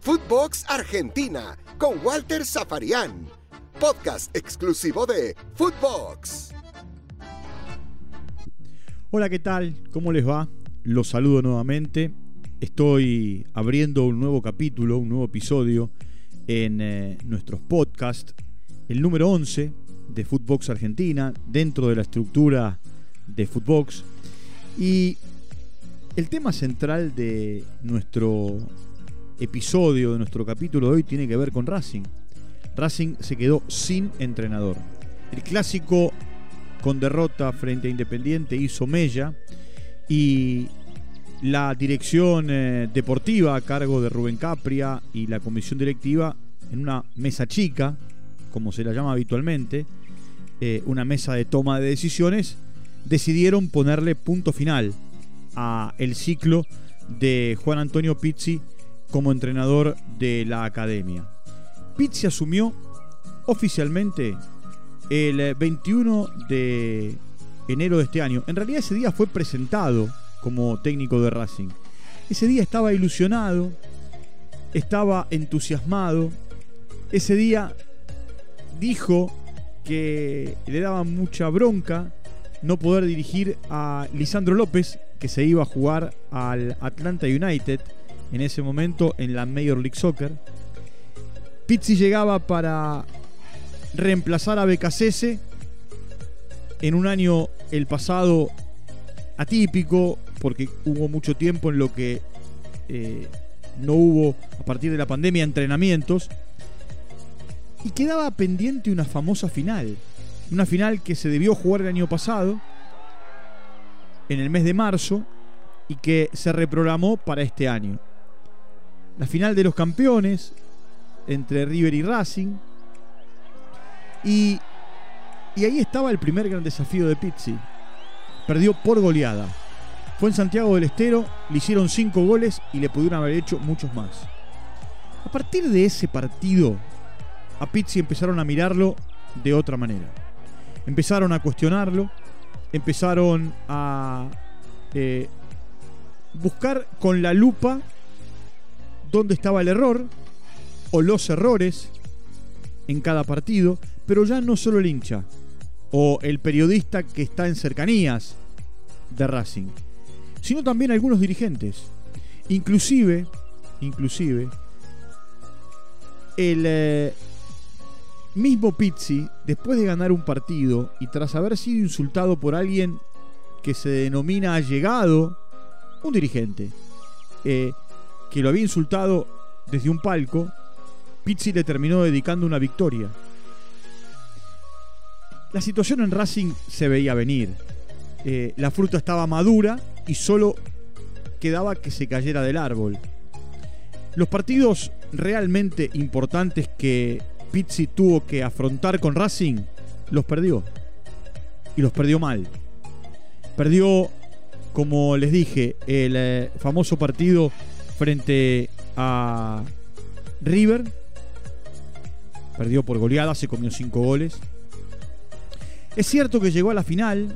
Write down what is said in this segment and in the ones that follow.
Footbox Argentina con Walter Zafarian. Podcast exclusivo de Footbox. Hola, ¿qué tal? ¿Cómo les va? Los saludo nuevamente. Estoy abriendo un nuevo capítulo, un nuevo episodio en eh, nuestros podcasts, el número 11 de Footbox Argentina, dentro de la estructura de Footbox. Y el tema central de nuestro episodio, de nuestro capítulo de hoy, tiene que ver con Racing. Racing se quedó sin entrenador. El clásico con derrota frente a Independiente hizo Mella y la dirección eh, deportiva a cargo de Rubén Capria y la comisión directiva en una mesa chica, como se la llama habitualmente, eh, una mesa de toma de decisiones, decidieron ponerle punto final a el ciclo de Juan Antonio Pizzi como entrenador de la academia. Pizzi asumió oficialmente el 21 de enero de este año. En realidad ese día fue presentado como técnico de Racing. Ese día estaba ilusionado, estaba entusiasmado. Ese día dijo que le daba mucha bronca no poder dirigir a Lisandro López, que se iba a jugar al Atlanta United en ese momento en la Major League Soccer. Pizzi llegaba para reemplazar a Becasese en un año el pasado atípico, porque hubo mucho tiempo en lo que eh, no hubo, a partir de la pandemia, entrenamientos. Y quedaba pendiente una famosa final. Una final que se debió jugar el año pasado, en el mes de marzo, y que se reprogramó para este año. La final de los campeones entre River y Racing. Y, y ahí estaba el primer gran desafío de Pizzi. Perdió por goleada. Fue en Santiago del Estero, le hicieron cinco goles y le pudieron haber hecho muchos más. A partir de ese partido, a Pizzi empezaron a mirarlo de otra manera. Empezaron a cuestionarlo, empezaron a eh, buscar con la lupa dónde estaba el error o los errores en cada partido, pero ya no solo el hincha o el periodista que está en cercanías de Racing, sino también algunos dirigentes. Inclusive, inclusive, el eh, mismo Pizzi, después de ganar un partido y tras haber sido insultado por alguien que se denomina allegado, un dirigente, eh, que lo había insultado desde un palco, Pizzi le terminó dedicando una victoria. La situación en Racing se veía venir. Eh, la fruta estaba madura y solo quedaba que se cayera del árbol. Los partidos realmente importantes que Pizzi tuvo que afrontar con Racing los perdió. Y los perdió mal. Perdió, como les dije, el eh, famoso partido frente a River. Perdió por goleada, se comió cinco goles. Es cierto que llegó a la final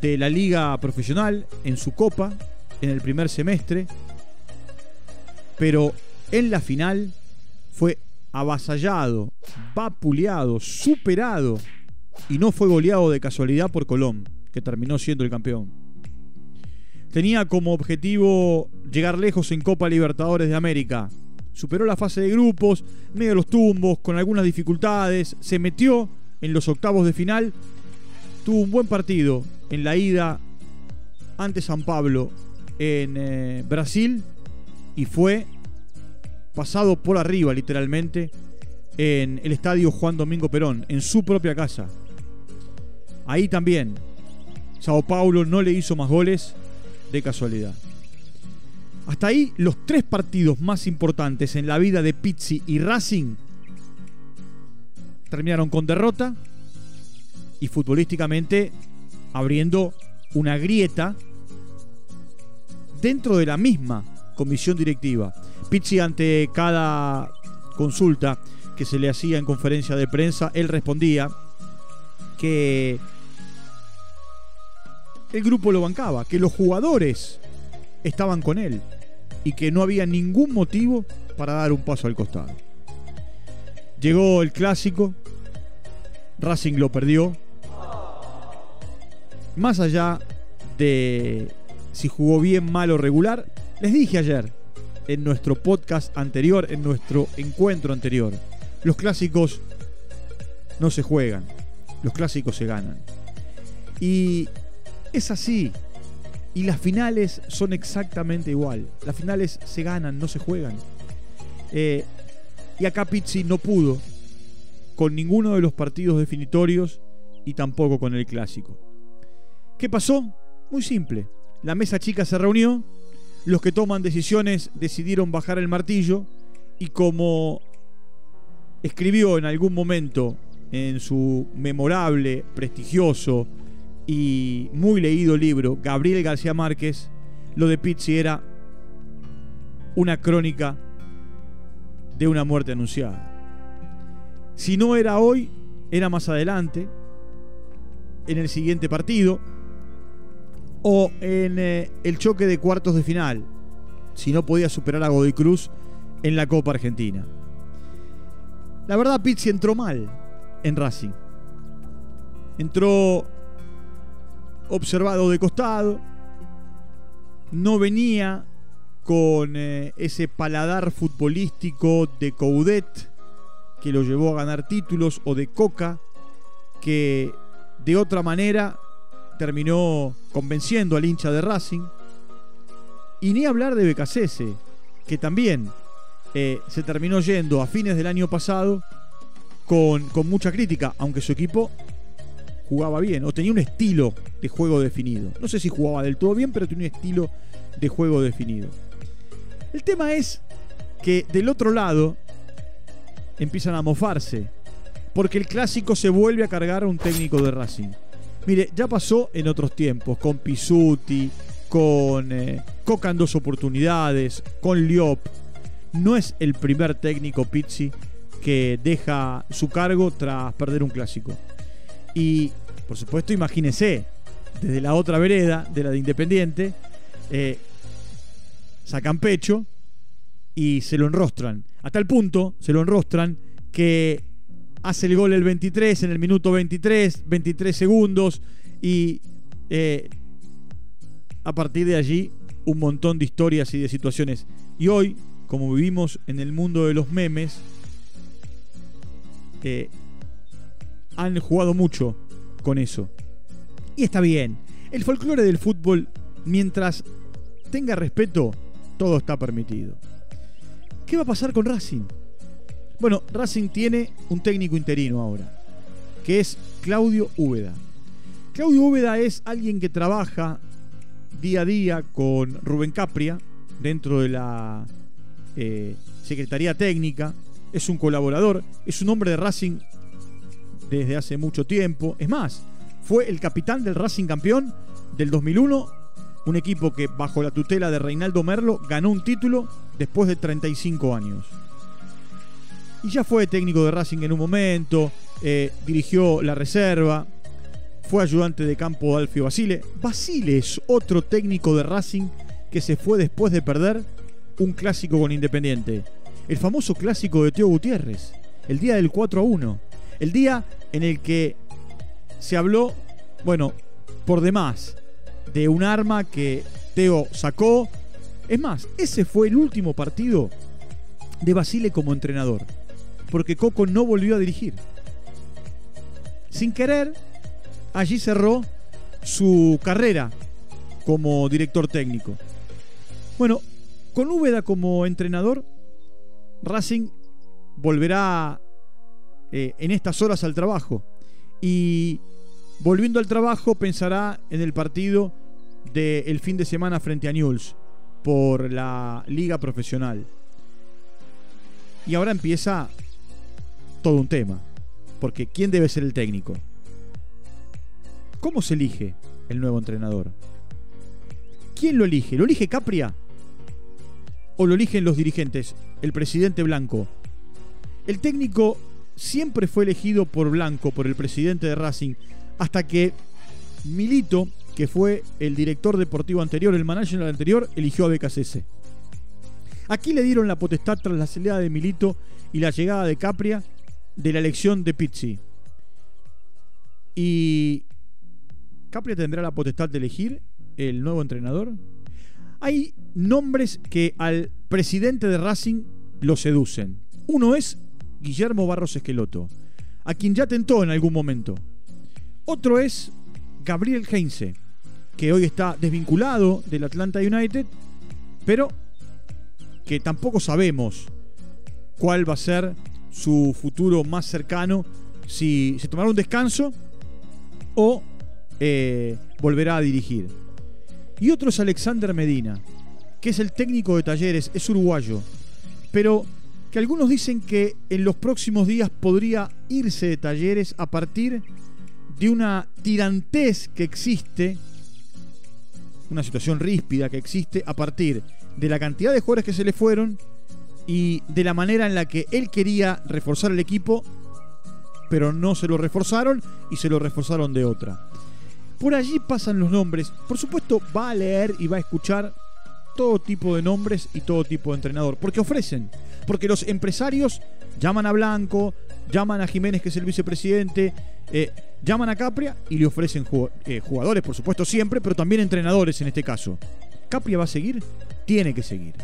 de la liga profesional en su copa en el primer semestre, pero en la final fue avasallado, vapuleado, superado y no fue goleado de casualidad por Colón, que terminó siendo el campeón. Tenía como objetivo llegar lejos en Copa Libertadores de América. Superó la fase de grupos, medio los tumbos, con algunas dificultades, se metió en los octavos de final, tuvo un buen partido en la ida ante San Pablo en eh, Brasil y fue pasado por arriba literalmente en el estadio Juan Domingo Perón, en su propia casa. Ahí también Sao Paulo no le hizo más goles de casualidad. Hasta ahí los tres partidos más importantes en la vida de Pizzi y Racing terminaron con derrota y futbolísticamente abriendo una grieta dentro de la misma comisión directiva. Pizzi ante cada consulta que se le hacía en conferencia de prensa, él respondía que el grupo lo bancaba, que los jugadores estaban con él, y que no había ningún motivo para dar un paso al costado. Llegó el clásico, Racing lo perdió. Más allá de si jugó bien, mal o regular, les dije ayer en nuestro podcast anterior, en nuestro encuentro anterior, los clásicos no se juegan, los clásicos se ganan. Y es así. Y las finales son exactamente igual. Las finales se ganan, no se juegan. Eh, y acá Pizzi no pudo con ninguno de los partidos definitorios y tampoco con el clásico. ¿Qué pasó? Muy simple. La mesa chica se reunió, los que toman decisiones decidieron bajar el martillo y como escribió en algún momento en su memorable, prestigioso y muy leído libro Gabriel García Márquez, lo de Pizzi era una crónica de una muerte anunciada. Si no era hoy, era más adelante, en el siguiente partido, o en eh, el choque de cuartos de final, si no podía superar a Godoy Cruz en la Copa Argentina. La verdad, Pizzi entró mal en Racing. Entró observado de costado, no venía con eh, ese paladar futbolístico de Coudet que lo llevó a ganar títulos o de Coca que de otra manera terminó convenciendo al hincha de Racing. Y ni hablar de Becasese, que también eh, se terminó yendo a fines del año pasado con, con mucha crítica, aunque su equipo jugaba bien o tenía un estilo de juego definido. No sé si jugaba del todo bien, pero tenía un estilo de juego definido. El tema es que del otro lado empiezan a mofarse, porque el clásico se vuelve a cargar a un técnico de Racing. Mire, ya pasó en otros tiempos, con Pisuti, con eh, Coca en dos oportunidades, con Liop. No es el primer técnico Pizzi que deja su cargo tras perder un clásico. Y, por supuesto, imagínese, desde la otra vereda, de la de Independiente, eh, sacan pecho y se lo enrostran. A tal punto se lo enrostran que hace el gol el 23 en el minuto 23, 23 segundos y eh, a partir de allí un montón de historias y de situaciones. Y hoy, como vivimos en el mundo de los memes, eh, han jugado mucho con eso. Y está bien. El folclore del fútbol, mientras tenga respeto, todo está permitido. ¿Qué va a pasar con Racing? Bueno, Racing tiene un técnico interino ahora, que es Claudio Úbeda. Claudio Úbeda es alguien que trabaja día a día con Rubén Capria dentro de la eh, Secretaría Técnica, es un colaborador, es un hombre de Racing desde hace mucho tiempo. Es más, fue el capitán del Racing campeón del 2001, un equipo que bajo la tutela de Reinaldo Merlo ganó un título después de 35 años y ya fue técnico de Racing en un momento, eh, dirigió la reserva, fue ayudante de campo de Alfio Basile. Basile es otro técnico de Racing que se fue después de perder un clásico con Independiente. El famoso clásico de Teo Gutiérrez, el día del 4 a 1. El día en el que se habló, bueno, por demás, de un arma que Teo sacó. Es más, ese fue el último partido de Basile como entrenador porque Coco no volvió a dirigir. Sin querer, allí cerró su carrera como director técnico. Bueno, con Úbeda como entrenador, Racing volverá eh, en estas horas al trabajo y volviendo al trabajo pensará en el partido del fin de semana frente a Newell's por la liga profesional. Y ahora empieza todo un tema. Porque ¿quién debe ser el técnico? ¿Cómo se elige el nuevo entrenador? ¿Quién lo elige? ¿Lo elige Capria? ¿O lo eligen los dirigentes? El presidente Blanco. El técnico siempre fue elegido por Blanco, por el presidente de Racing, hasta que Milito, que fue el director deportivo anterior, el manager anterior, eligió a BKCS. Aquí le dieron la potestad tras la salida de Milito y la llegada de Capria de la elección de Pizzi. Y Capria tendrá la potestad de elegir el nuevo entrenador. Hay nombres que al presidente de Racing lo seducen. Uno es Guillermo Barros Esqueloto, a quien ya tentó en algún momento. Otro es Gabriel Heinze, que hoy está desvinculado del Atlanta United, pero que tampoco sabemos cuál va a ser su futuro más cercano, si se tomará un descanso o eh, volverá a dirigir. Y otro es Alexander Medina, que es el técnico de talleres, es uruguayo, pero que algunos dicen que en los próximos días podría irse de talleres a partir de una tirantez que existe, una situación ríspida que existe a partir de la cantidad de jugadores que se le fueron y de la manera en la que él quería reforzar el equipo, pero no se lo reforzaron y se lo reforzaron de otra. Por allí pasan los nombres. Por supuesto, va a leer y va a escuchar todo tipo de nombres y todo tipo de entrenador, porque ofrecen, porque los empresarios llaman a Blanco, llaman a Jiménez, que es el vicepresidente, eh, llaman a Capria y le ofrecen eh, jugadores, por supuesto, siempre, pero también entrenadores en este caso. ¿Capria va a seguir? Tiene que seguir.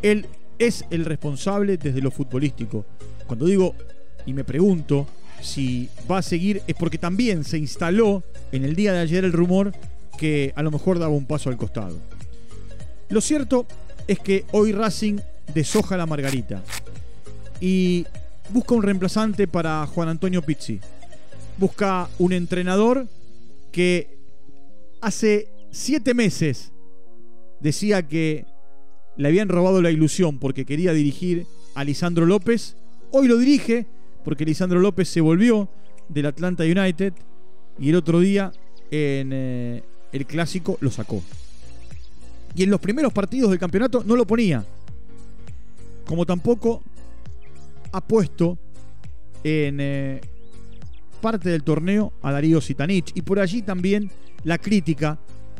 Él es el responsable desde lo futbolístico. Cuando digo y me pregunto si va a seguir, es porque también se instaló en el día de ayer el rumor que a lo mejor daba un paso al costado. Lo cierto es que hoy Racing deshoja la margarita y busca un reemplazante para Juan Antonio Pizzi. Busca un entrenador que hace siete meses decía que le habían robado la ilusión porque quería dirigir a Lisandro López. Hoy lo dirige porque Lisandro López se volvió del Atlanta United y el otro día en eh, el clásico lo sacó. Y en los primeros partidos del campeonato no lo ponía. Como tampoco ha puesto en eh, parte del torneo a Darío Sitanich. Y por allí también la crítica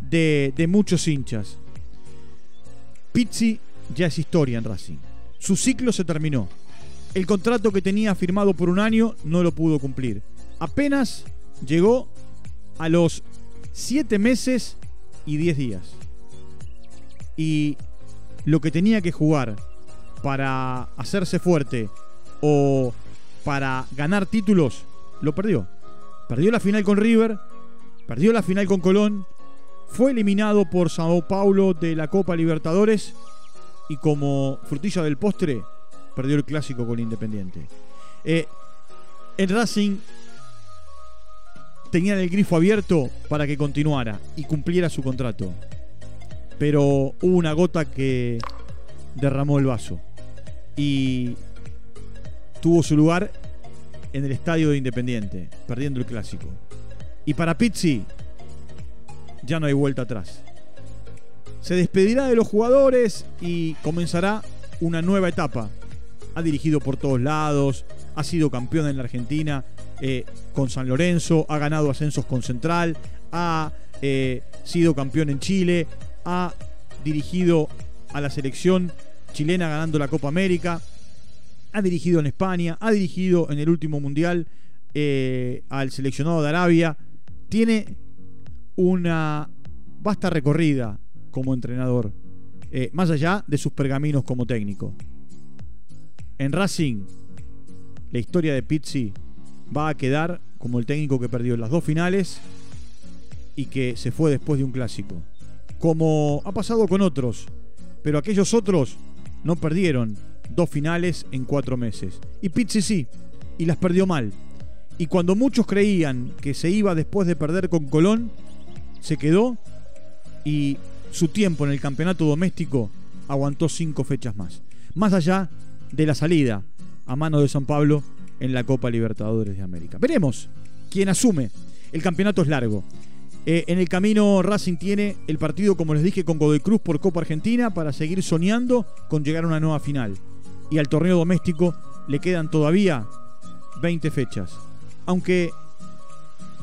de, de muchos hinchas. Pizzi ya es historia en Racing. Su ciclo se terminó. El contrato que tenía firmado por un año no lo pudo cumplir. Apenas llegó a los 7 meses y 10 días y lo que tenía que jugar para hacerse fuerte o para ganar títulos, lo perdió. Perdió la final con River, perdió la final con Colón, fue eliminado por Sao Paulo de la Copa Libertadores y como frutilla del postre, perdió el clásico con Independiente. Eh, en Racing tenían el grifo abierto para que continuara y cumpliera su contrato pero hubo una gota que derramó el vaso y tuvo su lugar en el estadio de Independiente, perdiendo el clásico. Y para Pizzi ya no hay vuelta atrás. Se despedirá de los jugadores y comenzará una nueva etapa. Ha dirigido por todos lados, ha sido campeón en la Argentina eh, con San Lorenzo, ha ganado ascensos con Central, ha eh, sido campeón en Chile, ha dirigido a la selección chilena ganando la Copa América, ha dirigido en España, ha dirigido en el último mundial eh, al seleccionado de Arabia, tiene una vasta recorrida como entrenador, eh, más allá de sus pergaminos como técnico. En Racing, la historia de Pizzi va a quedar como el técnico que perdió las dos finales y que se fue después de un clásico como ha pasado con otros, pero aquellos otros no perdieron dos finales en cuatro meses. Y Pizzi sí, y las perdió mal. Y cuando muchos creían que se iba después de perder con Colón, se quedó y su tiempo en el campeonato doméstico aguantó cinco fechas más. Más allá de la salida a mano de San Pablo en la Copa Libertadores de América. Veremos quién asume. El campeonato es largo. Eh, en el camino Racing tiene el partido, como les dije, con Godoy Cruz por Copa Argentina para seguir soñando con llegar a una nueva final. Y al torneo doméstico le quedan todavía 20 fechas. Aunque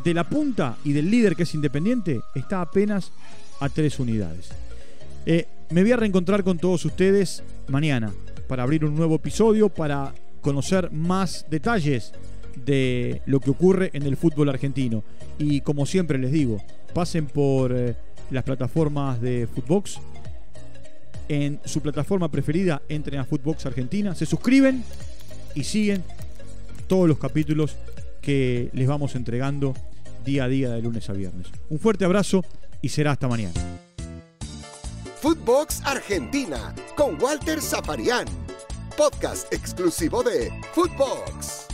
de la punta y del líder que es Independiente está apenas a tres unidades. Eh, Me voy a reencontrar con todos ustedes mañana para abrir un nuevo episodio, para conocer más detalles de lo que ocurre en el fútbol argentino. Y como siempre les digo, pasen por eh, las plataformas de Footbox. En su plataforma preferida, entren a Footbox Argentina, se suscriben y siguen todos los capítulos que les vamos entregando día a día de lunes a viernes. Un fuerte abrazo y será hasta mañana. Footbox Argentina con Walter Zaparián, podcast exclusivo de Footbox.